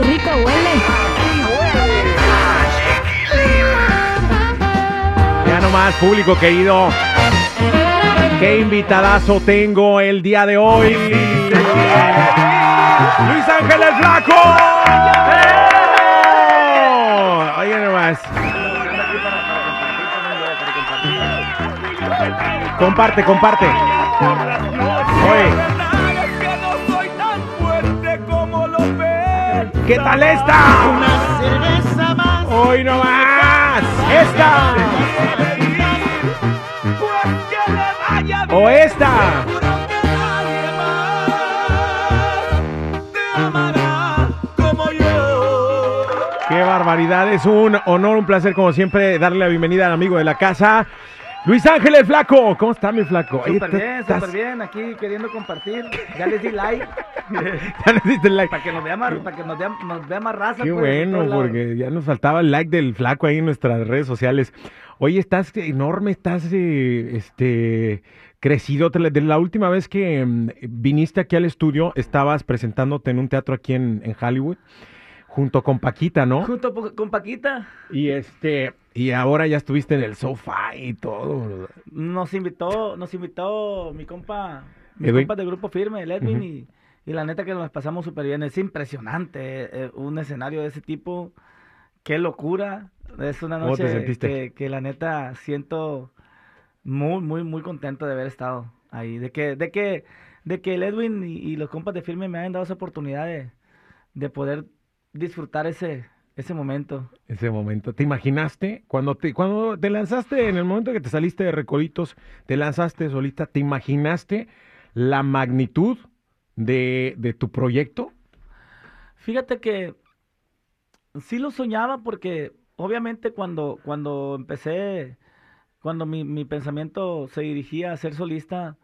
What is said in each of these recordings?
Qué rico huele! Ya nomás, público querido. Qué invitadazo tengo el día de hoy. Luis Ángel el Flaco. Oye nomás. Comparte, comparte. Oye. ¿Qué tal esta? Hoy no más. Esta. O esta. Qué barbaridad. Es un honor, un placer, como siempre, darle la bienvenida al amigo de la casa. Luis Ángel el Flaco. ¿Cómo está mi Flaco? Súper bien, súper bien, aquí queriendo compartir. Ya les di like. Ya le diste like. para que nos vea más, para que nos vea, nos vea más raza. Qué pues, bueno, porque ya nos faltaba el like del flaco ahí en nuestras redes sociales. Oye, estás enorme, estás eh, este crecido. Te la- De la última vez que mm, viniste aquí al estudio, estabas presentándote en un teatro aquí en, en Hollywood, junto con Paquita, ¿no? Junto con Paquita, Y este, y ahora ya estuviste en el sofá y todo. nos invitó, nos invitó mi compa, mi Edwin. compa de grupo firme, el Edwin, y, y la neta que nos pasamos súper bien. Es impresionante eh, un escenario de ese tipo. Qué locura. Es una ¿Cómo te noche que, que la neta siento muy, muy, muy contento de haber estado ahí. De que, de que, de que el Edwin y, y los compas de firme me hayan dado esa oportunidad de, de poder disfrutar ese, ese momento. Ese momento. ¿Te imaginaste? Cuando te, cuando te lanzaste, en el momento que te saliste de Recoditos, te lanzaste solita, ¿te imaginaste la magnitud de, de tu proyecto? Fíjate que sí lo soñaba porque obviamente cuando, cuando empecé, cuando mi, mi pensamiento se dirigía a ser solista,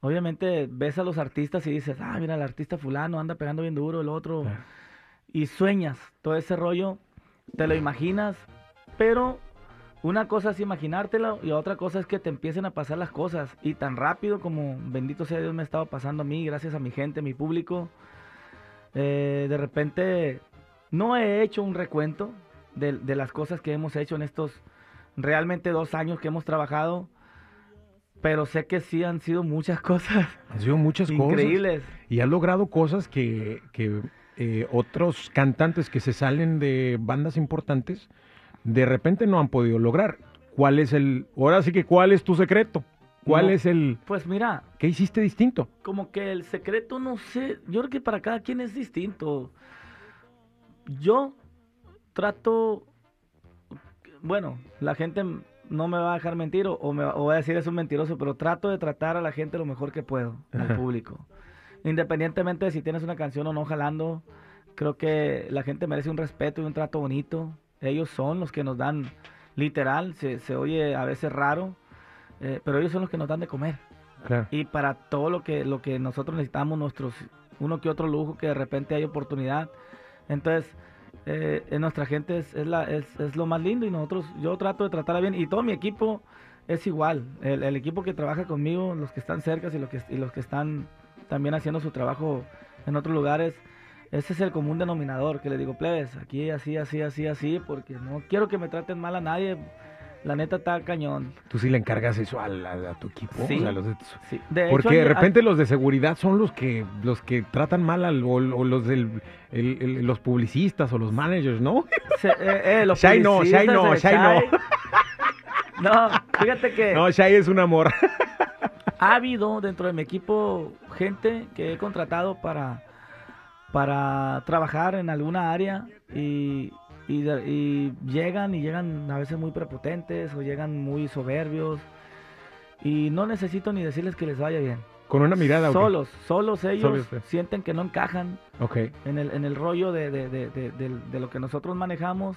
obviamente ves a los artistas y dices, ah, mira, el artista fulano anda pegando bien duro, el otro. Y sueñas todo ese rollo, te lo imaginas, pero una cosa es imaginártelo y otra cosa es que te empiecen a pasar las cosas, y tan rápido como bendito sea Dios me ha estado pasando a mí, gracias a mi gente, mi público, eh, de repente no he hecho un recuento de, de las cosas que hemos hecho en estos realmente dos años que hemos trabajado, pero sé que sí han sido muchas cosas Han sido muchas cosas. increíbles. Y has logrado cosas que, que, eh, otros cantantes que se salen de bandas importantes de repente no han podido lograr. ¿Cuál es el, ahora sí que cuál es tu secreto? ¿Cuál No. es el, Pues mira, qué hiciste distinto? como que el secreto, no sé, yo creo que para cada quien es distinto. Yo trato, bueno, la gente no me va a dejar mentir o, o me va- o va a decir es un mentiroso, pero trato de tratar a la gente lo mejor que puedo, al público. Independientemente de si tienes una canción o no jalando, creo que la gente merece un respeto y un trato bonito. Ellos son los que nos dan, literal, se, se oye a veces raro, eh, pero ellos son los que nos dan de comer Claro. y para todo lo que lo que nosotros necesitamos nuestros uno que otro lujo que de repente hay oportunidad entonces eh, en nuestra gente es, es, la, es, es lo más lindo y nosotros yo trato de tratarla bien y todo mi equipo es igual el, el equipo que trabaja conmigo los que están cerca y los que y los que están también haciendo su trabajo en otros lugares ese es el común denominador que le digo plebes aquí así así así así porque no quiero que me traten mal a nadie la neta está cañón Tú sí le encargas eso al- a, a tu equipo. o Sí. sea, los de- Sí, de hecho, Porque de hay- repente los de seguridad son los que los que tratan mal al, o, o los del el- el- los publicistas o los managers, ¿no? Se- eh, eh, los Shai no, Shai publicistas no, de Shai no. No, fíjate que No, Shai es un amor. ha habido dentro de mi equipo gente que he contratado para, para trabajar en alguna área y, y llegan y llegan a veces muy prepotentes o llegan muy soberbios y no necesito ni decirles que les vaya bien. Con una mirada. Solos, solos ellos sí. sienten que no encajan Ok. en el, en el rollo de, de, de, de, de- de lo que nosotros manejamos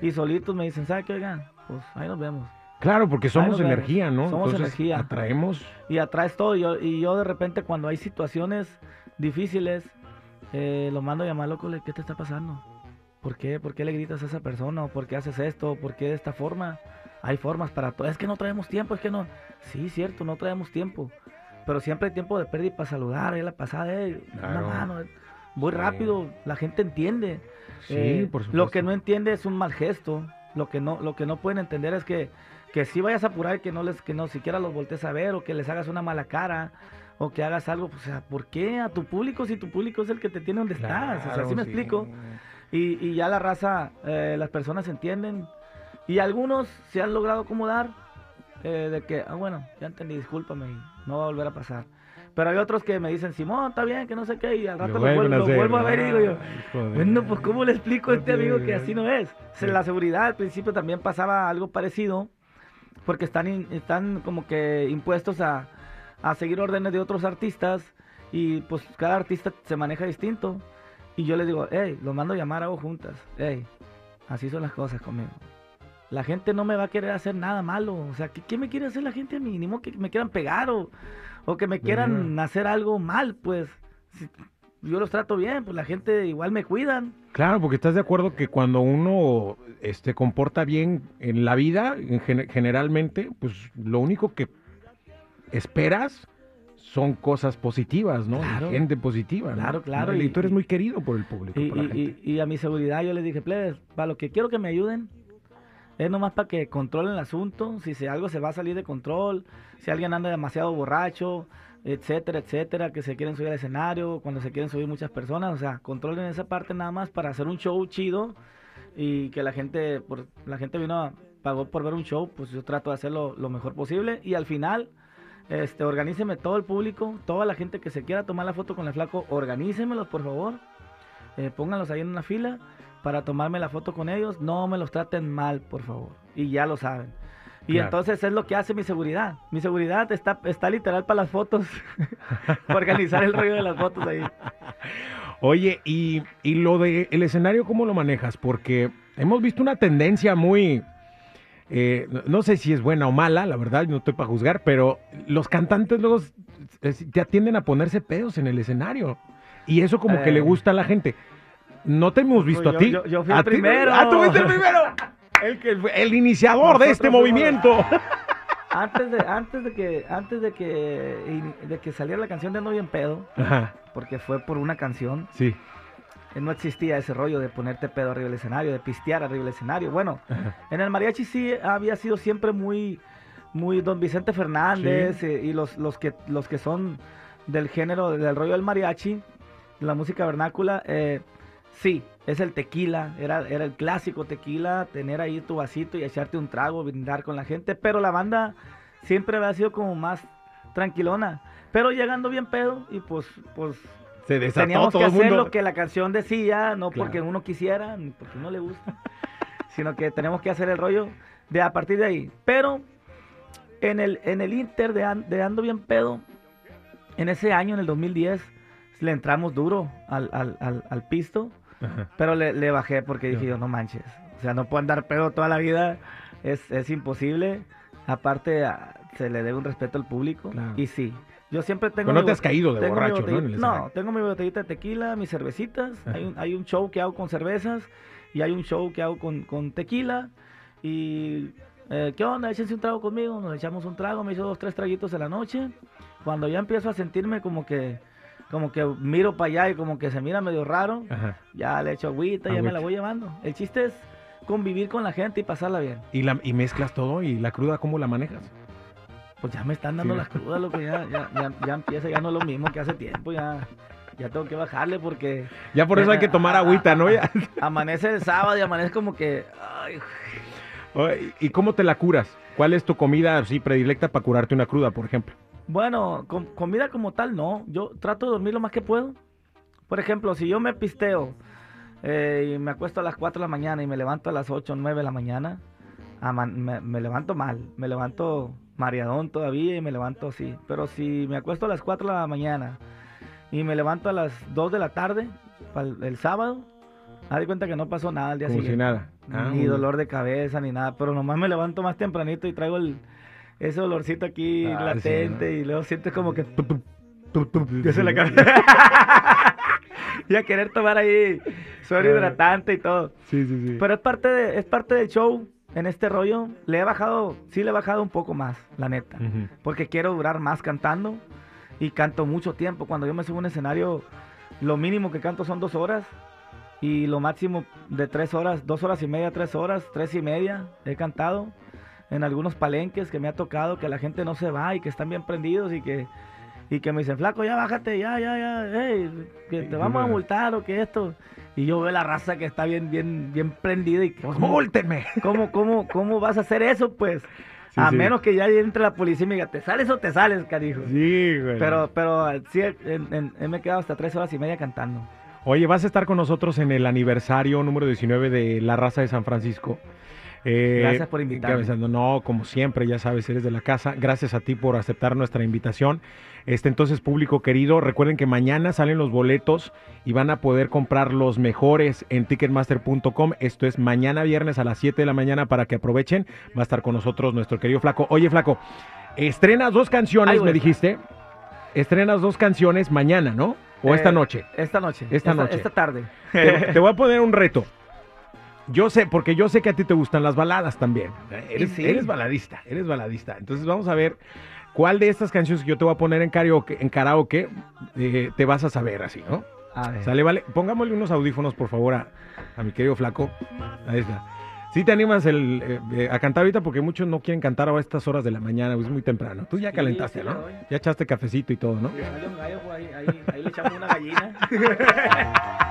y solitos me dicen, ¿sabe qué? Oigan, pues ahí nos vemos. Claro, porque somos energía, ¿no? Somos Entonces, energía. Atraemos. Y atrás todo. Y yo, y yo de repente cuando hay situaciones difíciles, eh, lo mando a llamar, loco, le- ¿qué te está pasando? ¿Por qué? ¿Por qué le gritas a esa persona? ¿O ¿Por qué haces esto? ¿Por qué de esta forma? Hay formas para todo. Es que no traemos tiempo, es que no. Sí, cierto, no traemos tiempo. Pero siempre hay tiempo de pérdida para saludar. Es la pasada, eh, Claro. una mano. eh, Muy Sí. rápido, la gente entiende. Sí, Eh, por Lo supuesto. que no entiende es un mal gesto. Lo que no, lo que no pueden entender es que, que si vayas a apurar que no les, que no siquiera los voltees a ver, o que les hagas una mala cara, o que hagas algo, pues, o sea, ¿por qué a tu público si tu público es el que te tiene donde estás? O sea, Claro, ¿sí me sí. explico? Y, y ya la raza, eh, las personas entienden. Y algunos se han logrado acomodar eh, de que, ah, bueno, ya entendí, discúlpame, no va a volver a pasar. Pero hay otros que me dicen, Simón, está bien, que no sé qué, y al rato lo, vuelvo, lo vuelvo a ver y digo yo, joder. bueno, pues ¿cómo le explico a este Sí, amigo que sí. así no es? Sí. La seguridad al principio también pasaba algo parecido, porque están, in- están como que impuestos a, a seguir órdenes de otros artistas y pues cada artista se maneja distinto. Y yo les digo, hey, los mando a llamar, hago juntas. Hey, así son las cosas conmigo. La gente no me va a querer hacer nada malo. O sea, ¿qué, qué me quiere hacer la gente a mí? Ni modo que me quieran pegar o, o que me quieran hacer algo mal, pues. Si- yo los trato bien, pues la gente igual me cuidan. Claro, porque estás de acuerdo que cuando uno este, comporta bien en la vida, en gen- generalmente, pues lo único que esperas son cosas positivas, ¿no? Claro. Gente positiva. ¿no? Claro, claro, Y, y- tú eres muy querido por el público, Y, por la y- gente. y- y a mi seguridad yo les dije, plebes, para lo que quiero que me ayuden es nomás para que controlen el asunto, si se- algo se va a salir de control, si alguien anda demasiado borracho, etcétera, etcétera, que se quieren subir al escenario, cuando se quieren subir muchas personas, o sea, controlen esa parte nada más para hacer un show chido y que la gente, por, la gente vino, a- pagó por ver un show, pues yo trato de hacerlo lo mejor posible y al final... Este, organíceme todo el público, toda la gente que se quiera tomar la foto con el flaco, organícemelos por favor eh, pónganlos ahí en una fila para tomarme la foto con ellos. No me los traten mal, por favor. Y ya lo saben. Y Claro. entonces es lo que hace mi seguridad. Mi seguridad está, está literal para las fotos. para organizar el rollo de las fotos ahí. Oye, y, y lo de el escenario, ¿cómo lo manejas? Porque hemos visto una tendencia muy, eh, no- no sé si es buena o mala, la verdad, no estoy para juzgar, pero los cantantes luego s- s- ya tienden a ponerse pedos en el escenario. Y eso como que Eh. le gusta a la gente. No te hemos visto Yo- a ti. yo- yo fui A el ti- primero. Ah, tú fuiste el primero. El, que, el iniciador de este movimiento. Antes de, antes de que, antes de que, de que saliera la canción de No Bien Pedo, Ajá, porque fue por una canción, sí. eh, no existía ese rollo de ponerte pedo arriba del escenario, de pistear arriba del escenario. Bueno, Ajá. En el mariachi sí había sido siempre muy, muy don Vicente Fernández eh, y los, los, que, los que son del género, del rollo del mariachi, de la música vernácula, eh, sí, es el tequila, era, era el clásico tequila, tener ahí tu vasito y echarte un trago, brindar con la gente, pero la banda siempre había sido como más tranquilona, pero llegando bien pedo y pues, pues Se desató teníamos todo que el hacer mundo. lo que la canción decía, no Claro. porque uno quisiera, ni porque no le gusta, sino que tenemos que hacer el rollo de a partir de ahí. Pero en el, en el Inter de Ando Bien Pedo, en ese año, en el 2010, le entramos duro al, al, al, al pisto, Ajá. pero le, le bajé porque dije yo, no manches, o sea, no puedo andar pedo toda la vida, es, es imposible. Aparte, a- se le debe un respeto al público. Claro. Y sí, yo siempre tengo... Pero no mi te has caído de borracho, ¿no? No, tengo mi botellita de tequila, mis cervecitas. Hay un, hay un show que hago con cervezas y hay un show que hago con, con tequila. Y, eh, ¿qué onda? Échense un trago conmigo. Nos echamos un trago, me hizo dos, tres traguitos en la noche. Cuando ya empiezo a sentirme como que, como que miro para allá y como que se mira medio raro, Ajá. ya le echo agüita, ya me Agüita. la voy llevando. El chiste es convivir con la gente y pasarla bien. Y, la, y mezclas todo y la cruda, ¿cómo la manejas? Pues ya me están dando Sí. las crudas, lo que ya, ya, ya, ya empieza, ya no es lo mismo que hace tiempo, ya, ya tengo que bajarle porque Ya por eso hay que tomar agüita, ¿no? Ya. amanece el sábado y amanece como que, ay, ¿Y cómo te la curas? ¿Cuál es tu comida así predilecta para curarte una cruda, por ejemplo? Bueno, com- comida como tal no, yo trato de dormir lo más que puedo. Por ejemplo, si yo me pisteo eh, y me acuesto a las 4 de la mañana y me levanto a las 8 o 9 de la mañana, aman- me, me levanto mal, me levanto mareadón todavía y me levanto así. Pero si me acuesto a las 4 de la mañana y me levanto a las 2 de la tarde, el, sábado, haz de cuenta que no pasó nada al día Como si siguiente. nada. Ah, ni muy dolor de cabeza, ni nada. Pero nomás me levanto más tempranito y traigo el, ese olorcito aquí Ah, latente sí, ¿no? y luego sientes como que... se le cabeza. y a querer tomar ahí suero hidratante y todo. Sí, sí, sí. Pero es parte, de, es parte del show en este rollo. Le he bajado, sí le he bajado un poco más, la neta. Porque quiero durar más cantando y canto mucho tiempo. Cuando yo me subo a un escenario, lo mínimo que canto son dos horas y lo máximo de tres horas, dos horas y media, tres horas, tres y media he cantado en algunos palenques que me ha tocado que la gente no se va y que están bien prendidos y que y que me dicen, flaco, ya bájate, ya, ya, ya, hey, que te vamos a multar o que esto. Y yo veo la raza que está bien, bien, bien prendida y que, Pues ¿cómo, múltenme. cómo, cómo, cómo vas a hacer eso, pues? Sí, a sí. menos que ya entre la policía y me diga, ¿te sales o te sales, carijo? Sí, güey. Pero, pero sí, en- en- en- me he quedado hasta tres horas y media cantando. Oye, vas a estar con nosotros en el aniversario número 19 de La Raza de San Francisco. Eh, Gracias por invitarme. No, como siempre, ya sabes, eres de la casa. Gracias a ti por aceptar nuestra invitación. Este, entonces, público querido, recuerden que mañana salen los boletos y van a poder comprar los mejores en ticketmaster.com. Esto es mañana viernes a las 7 de la mañana para que aprovechen. Va a estar con nosotros nuestro querido Flaco. Oye, Flaco, estrenas dos canciones, me dijiste. Estrenas dos canciones mañana, ¿no? O esta Eh, noche. Esta noche. Esta noche. Esta tarde. te, te voy a poner un reto. Yo sé, porque yo sé que a ti te gustan las baladas también. Eres, sí. eres baladista, eres baladista. Entonces vamos a ver cuál de estas canciones que yo te voy a poner en karaoke, en karaoke eh, te vas a saber así, ¿no? A ver. Sale, vale. Pongámosle unos audífonos, por favor, a, a mi querido flaco. Ahí está. Sí te animas el, eh, eh, a cantar ahorita porque muchos no quieren cantar a estas horas de la mañana, es muy temprano. Tú ya calentaste, sí ¿no? Ya echaste cafecito y todo, ¿no? Ahí- ahí le echamos una gallina.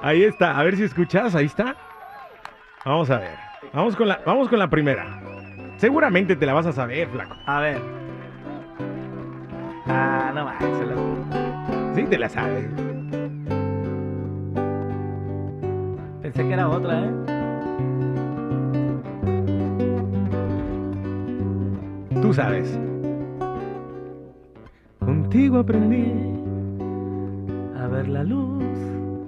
Ahí está, a ver si escuchas, ahí está. Vamos a ver. Vamos con la, vamos con la primera. Seguramente te la vas a saber, flaco. A ver. Ah, no manches. la- Sí, te la sabes. Pensé que era otra, ¿eh? Tú sabes. Contigo aprendí. A ver la luz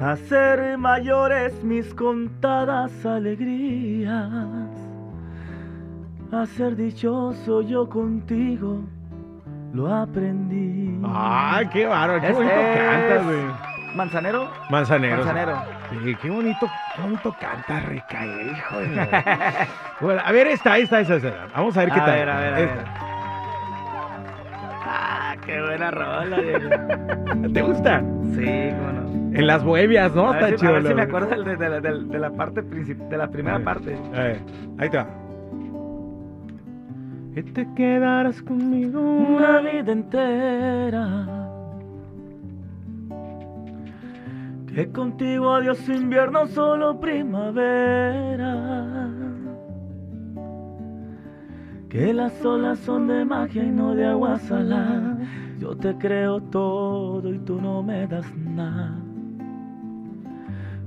Hacer mayores mis contadas alegrías. A ser dichoso yo contigo lo aprendí. ¡Ay, qué bárbaro! ¡Qué Es- bonito cantas, güey! ¿Manzanero? Manzanero. Manzanero. Sí, qué bonito, qué bonito canta, recae, hijo de Bueno, a ver, esta, esta, esta, esta. Vamos a ver qué A tal. ver, a ver, a Esta. ver. Ah, qué buena rola. ¿Te gusta? Sí, cómo no. En las bohemias, ¿no? A ver, Está si, a ver chido, si me acuerdo de, de la- del- de la parte de la primera parte. A ver, ahí está. Que te quedarás conmigo. Una vida entera. Que contigo adiós invierno, solo primavera. Que las olas son de magia y no de agua salada. Yo te creo todo y tú no me das nada.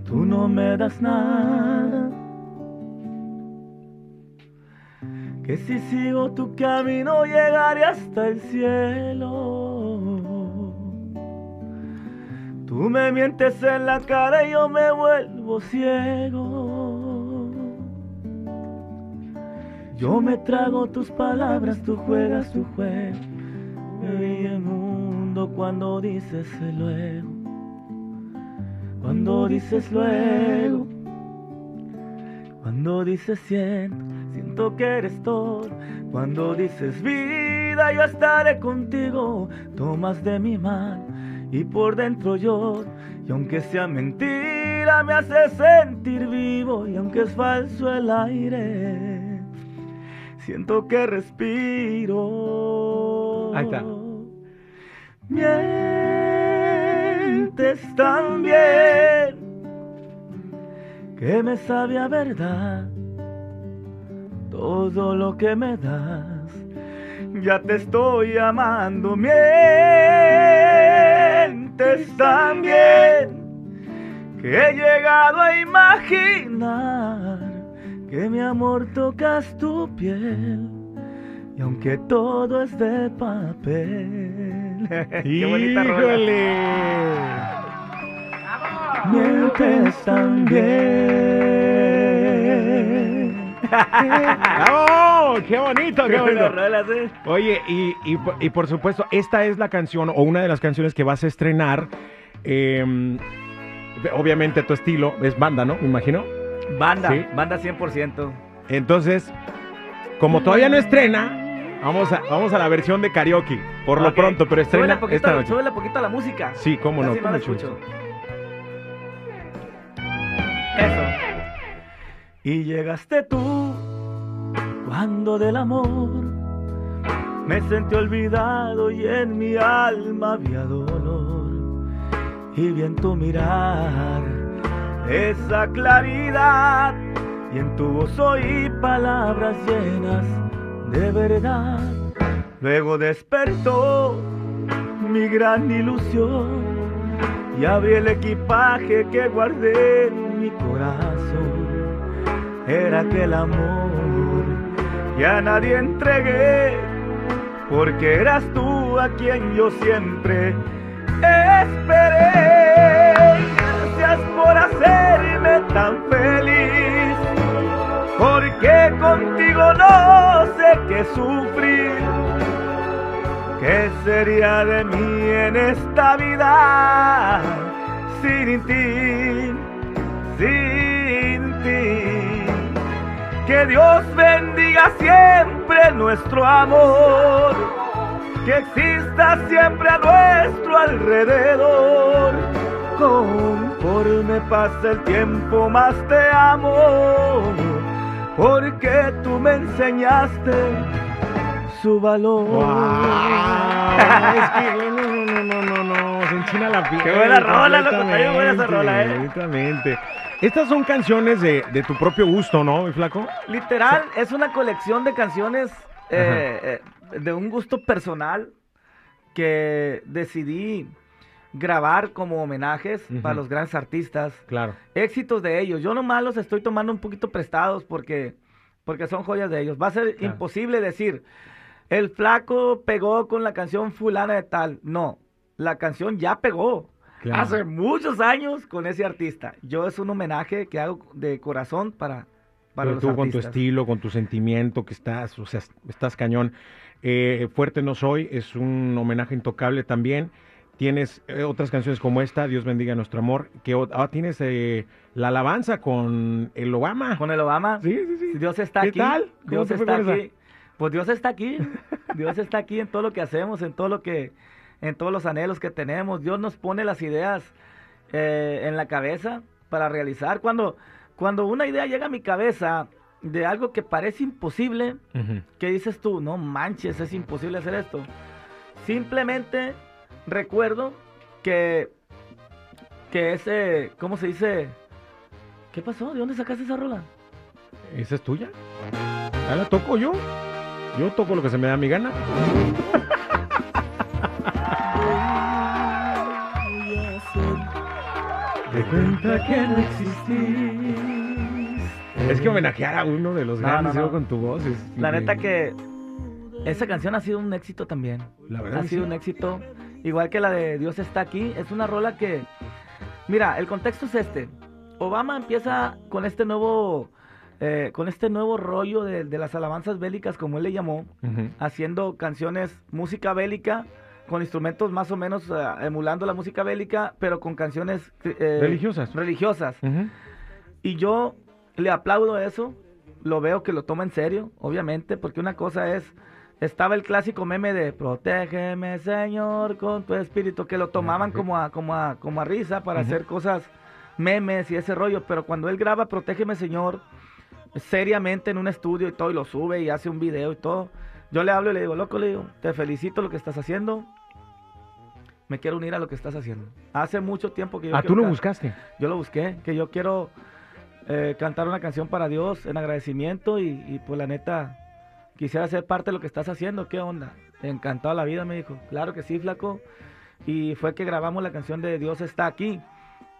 Tú no me das nada. Que si sigo tu camino llegaré hasta el cielo. Tú me mientes en la cara y yo me vuelvo ciego. Yo me trago tus palabras, tú juegas tu juego. Y el mundo cuando dices luego. Cuando dices luego. Cuando dices siento, siento que eres todo. Cuando dices vida, yo estaré contigo. Tomas de mi mano y por dentro lloro. Y aunque sea mentira, me hace sentir vivo. Y aunque es falso el aire, siento que respiro. Ahí está. Mientes tan bien que me sabe a verdad todo lo que me das. Ya te estoy amando, mientes tan bien que he llegado a imaginar que mi amor tocas tu piel. Y aunque todo es de papel. Qué bonita rola. ¡Híjole! Mientes también. ¡Bravo! ¡Qué bonito, qué bonito! rola. Oye, y, y, y por supuesto, esta es la canción o una de las canciones que vas a estrenar. eh, obviamente tu estilo es banda, ¿no? Me imagino. Banda, Sí. banda 100%. Entonces, como todavía no estrena, vamos a, vamos a la versión de karaoke, por lo Ok. pronto, pero estrena poquito, esta noche. súbele poquito a la música. Sí, cómo no, con la escucho. Eso. Y llegaste tú cuando del amor me sentí olvidado y en mi alma había dolor. Y vi en tu mirar esa claridad y en tu voz oí palabras llenas de verdad. Luego despertó mi gran ilusión y abrí el equipaje que guardé en mi corazón. Era aquel amor y a nadie entregué, porque eras tú a quien yo siempre esperé. Gracias por hacerme tan feliz, porque contigo no sé qué sufrir. ¿Qué sería de mí en esta vida sin ti, sin ti? Que Dios bendiga siempre nuestro amor, que exista siempre a nuestro alrededor. Conforme pasa el tiempo más te amo, porque tú me enseñaste su valor. Es que no, no, no, no, no, no, se enchina la piel. Qué buena rola, loco, está buena esa rola, ¿eh? completamente. Estas son canciones de, de tu propio gusto, ¿no, mi flaco? Literal, es una colección de canciones eh, eh, de un gusto personal que decidí grabar como homenajes para los grandes artistas, Claro. éxitos de ellos. Yo nomás los estoy tomando un poquito prestados porque, porque son joyas de ellos. Va a ser Claro. imposible decir, el flaco pegó con la canción fulana de tal. No, la canción ya pegó. Claro. Hace muchos años con ese artista. Yo es un homenaje que hago de corazón para, para Pero los tú con tu estilo, con tu sentimiento, que estás, o sea, estás cañón. Eh, Fuerte no soy, es un homenaje intocable también. Tienes eh, otras canciones como esta, Dios bendiga nuestro amor, que ah, tienes eh, la alabanza con el Obama. Con el Obama. Sí, sí, sí. Dios está ¿Qué aquí. tal? ¿Cómo Dios está esa? aquí. Pues Dios está aquí. Dios está aquí en todo lo que hacemos, en todo lo que, en todos los anhelos que tenemos. Dios nos pone las ideas eh, en la cabeza para realizar. Cuando, cuando una idea llega a mi cabeza de algo que parece imposible, Ujú. ¿qué dices tú? No manches, es imposible hacer esto. Simplemente recuerdo que, que ese, ¿cómo se dice? ¿Qué pasó? ¿De dónde sacaste esa rola? ¿Esa es tuya? ¿Ah, la toco yo? Yo toco lo que se me da mi gana. De cuenta que no existís. Es que homenajear a uno de los No, grandes no, no. yo, con tu voz es La neta que esa canción ha sido un éxito también. La verdad ha que sido sí. un éxito. Igual que la de Dios está aquí. Es una rola que. Mira, el contexto es este. Obama empieza con este nuevo. eh, con este nuevo rollo de, de las alabanzas bélicas, como él le llamó, haciendo canciones, música bélica, con instrumentos más o menos eh, emulando la música bélica, pero con canciones eh, Religiosas. religiosas. Y yo le aplaudo eso, lo veo que lo toma en serio, obviamente, porque una cosa es, estaba el clásico meme de protégeme Señor con tu espíritu, que lo tomaban como a, como a, como a risa para hacer cosas, memes y ese rollo, pero cuando él graba Protégeme Señor, seriamente en un estudio y todo, y lo sube y hace un video y todo, yo le hablo y le digo, loco, le digo, te felicito lo que estás haciendo, me quiero unir a lo que estás haciendo. Hace mucho tiempo que yo... Ah, tú lo ca- buscaste. Yo lo busqué, que yo quiero eh, cantar una canción para Dios en agradecimiento y, y pues la neta, quisiera ser parte de lo que estás haciendo, ¿qué onda? Encantado la vida, me dijo. Claro que sí, flaco. Y fue que grabamos la canción de Dios está aquí.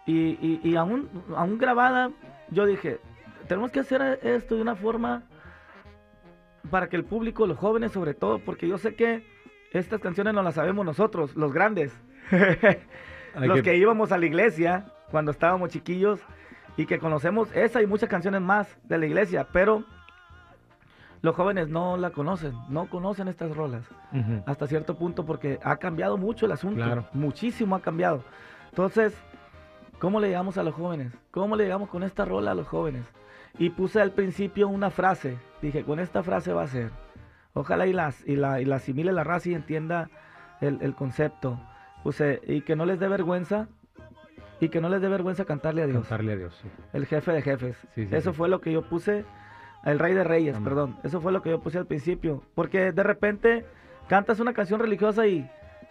Y, y, y aún, aún grabada, yo dije, tenemos que hacer esto de una forma para que el público, los jóvenes sobre todo, porque yo sé que estas canciones no las sabemos nosotros, los grandes. Los que íbamos a la iglesia cuando estábamos chiquillos y que conocemos esa y muchas canciones más de la iglesia, pero los jóvenes no la conocen, no conocen estas rolas Ujú. hasta cierto punto porque ha cambiado mucho el asunto, Claro. muchísimo ha cambiado. Entonces, ¿cómo le llegamos a los jóvenes? ¿Cómo le llegamos con esta rola a los jóvenes? Y puse al principio una frase, dije, con esta frase va a ser. Ojalá y, las, y, la, y la asimile la raza y entienda el, el concepto. Puse, y que no les dé vergüenza, y que no les dé vergüenza cantarle a Dios, Cantarle a Dios. sí. el jefe de jefes. Sí, sí, Eso fue lo que yo puse, el rey de reyes, Amén. perdón. Eso fue lo que yo puse al principio. Porque de repente cantas una canción religiosa y,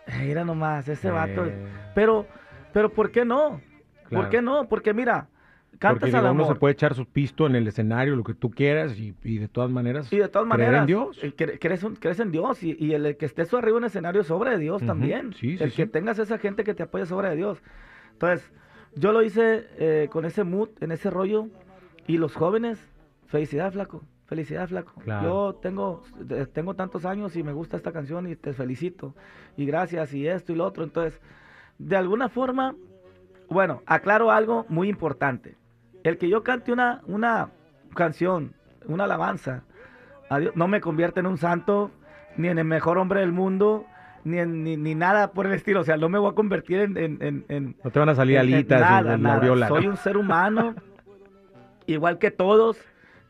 "Eh, mira nomás, ese vato. Eh, Pero, pero ¿por qué no? Claro. ¿Por qué no? Porque mira, cantas porque al digo, uno amor. se puede echar su pisto en el escenario, lo que tú quieras, y, y de todas maneras. Y de todas creer maneras, en Dios. eh, cre- crees, un- crees en Dios y, y el que estés arriba en el escenario es obra de Dios Ujú, también. sí, sí, el que sí. tengas esa gente que te apoya es obra de Dios. Entonces, yo lo hice eh, con ese mood, en ese rollo. Y los jóvenes, felicidad, flaco. Felicidad, flaco. Claro. Yo tengo, tengo tantos años y me gusta esta canción y te felicito. Y gracias y esto y lo otro. Entonces, de alguna forma, bueno, aclaro algo muy importante. El que yo cante una, una canción, una alabanza, a Dios, no me convierte en un santo, ni en el mejor hombre del mundo, ni, en, ni, ni nada por el estilo. O sea, no me voy a convertir en... en, en- en- No te van a salir en- en alitas nada, nada. aureola, Soy ¿no? un ser humano, igual que todos,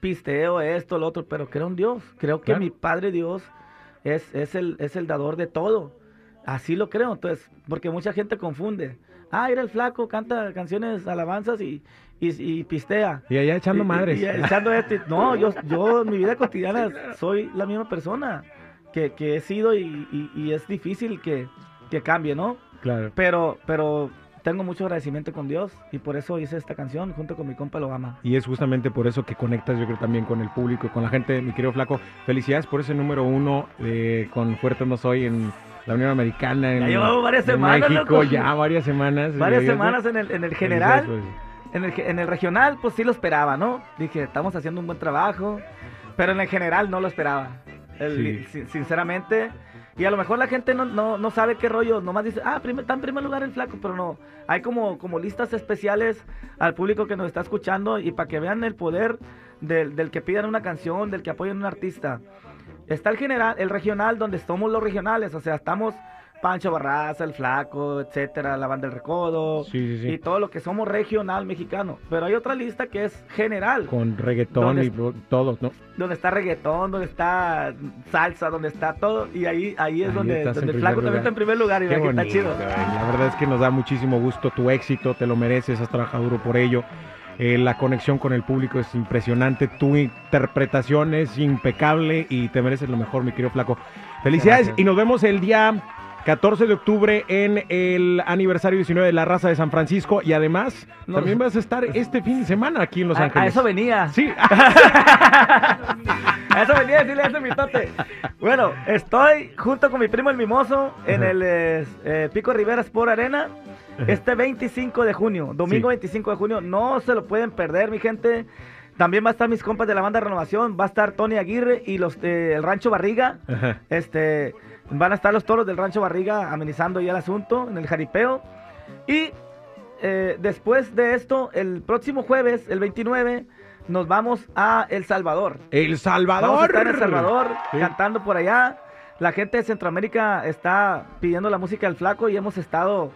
pisteo esto, lo otro, pero creo en Dios. Creo que Claro. mi Padre Dios es, es, el, es el dador de todo. Así lo creo, entonces, porque mucha gente confunde. Ah, era el flaco, canta canciones, alabanzas y, y, y pistea. Y allá echando Y- y- madres. y echando esto. y- No, yo, yo en mi vida cotidiana soy la misma persona que, que he sido y, y- y es difícil que, que cambie, ¿no? Claro. Pero, pero tengo mucho agradecimiento con Dios y por eso hice esta canción junto con mi compa Lo Ama. Y es justamente por eso que conectas, yo creo, también con el público, con la gente, mi querido Flaco. Felicidades por ese número uno eh, con Fuerte No Soy en la Unión Americana, en, Ya llevamos varias en semanas, México, loco. ya varias semanas. Varias semanas en el, en el general, en el, en el regional, pues sí lo esperaba, ¿no? Dije, estamos haciendo un buen trabajo, pero en el general no lo esperaba, el- Sí. sin- sinceramente. Y a lo mejor la gente no, no, no sabe qué rollo, nomás dice, ah, primer- está en primer lugar el flaco, pero no. Hay como, como listas especiales al público que nos está escuchando y para que vean el poder del, del que pidan una canción, del que apoyen un artista. Está el general, el regional, donde somos los regionales, o sea, estamos Pancho Barraza, el Flaco, etcétera, la banda del Recodo, Sí, sí, sí. y todo lo que somos regional mexicano. Pero hay otra lista que es general, Con reggaetón ¿Dónde y es- bo- todo, ¿no? donde está reggaetón, donde está salsa, donde está todo, y ahí, ahí es Ahí donde, el Flaco lugar. también está en primer lugar y Qué está chido. La verdad es que nos da muchísimo gusto tu éxito, te lo mereces, has trabajado duro por ello. Eh, la conexión con el público es impresionante, tu interpretación es impecable y te mereces lo mejor, mi querido Flaco. Felicidades Gracias. y nos vemos el día 14 de octubre en el aniversario 19 de la raza de San Francisco y además también vas a estar este fin de semana aquí en Los A, Ángeles. a eso venía. Sí, A eso venía a decirle a ese mitote. Bueno, estoy junto con mi primo el Mimoso en el eh, eh, Pico Rivera Sport Arena este 25 de junio, domingo Sí. 25 de junio. No se lo pueden perder, mi gente. También va a estar mis compas de la banda Renovación, va a estar Tony Aguirre y los del Rancho Barriga. Ajá. Este, van a estar los toros del Rancho Barriga amenizando ya el asunto en el jaripeo. Y eh, después de esto, el próximo jueves, el 29, nos vamos a El Salvador. El Salvador. Vamos a estar en El Salvador Sí. cantando por allá. La gente de Centroamérica está pidiendo la música del flaco y hemos estado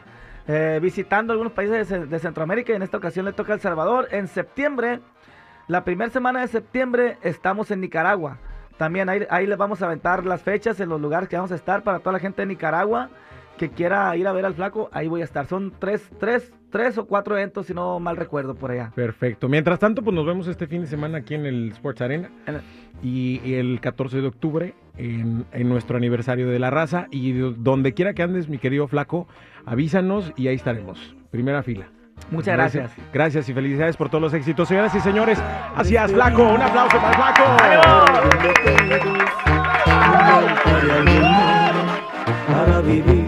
eh, visitando algunos países de, de Centroamérica y en esta ocasión le toca El Salvador. En septiembre, la primera semana de septiembre, estamos en Nicaragua. También ahí, ahí les vamos a aventar las fechas en los lugares que vamos a estar para toda la gente de Nicaragua. que quiera ir a ver al flaco, ahí voy a estar. Son tres, tres, tres o cuatro eventos, si no mal recuerdo, por allá. Perfecto. Mientras tanto, pues nos vemos este fin de semana aquí en el Sports Arena el- y y el 14 de octubre en, en nuestro aniversario de la raza. Y do- donde quiera que andes, mi querido flaco, avísanos y ahí estaremos. Primera fila. Muchas gracias. gracias. y felicidades por todos los éxitos. Señoras y señores, hacia Flaco. Un aplauso para Flaco. Para vivir.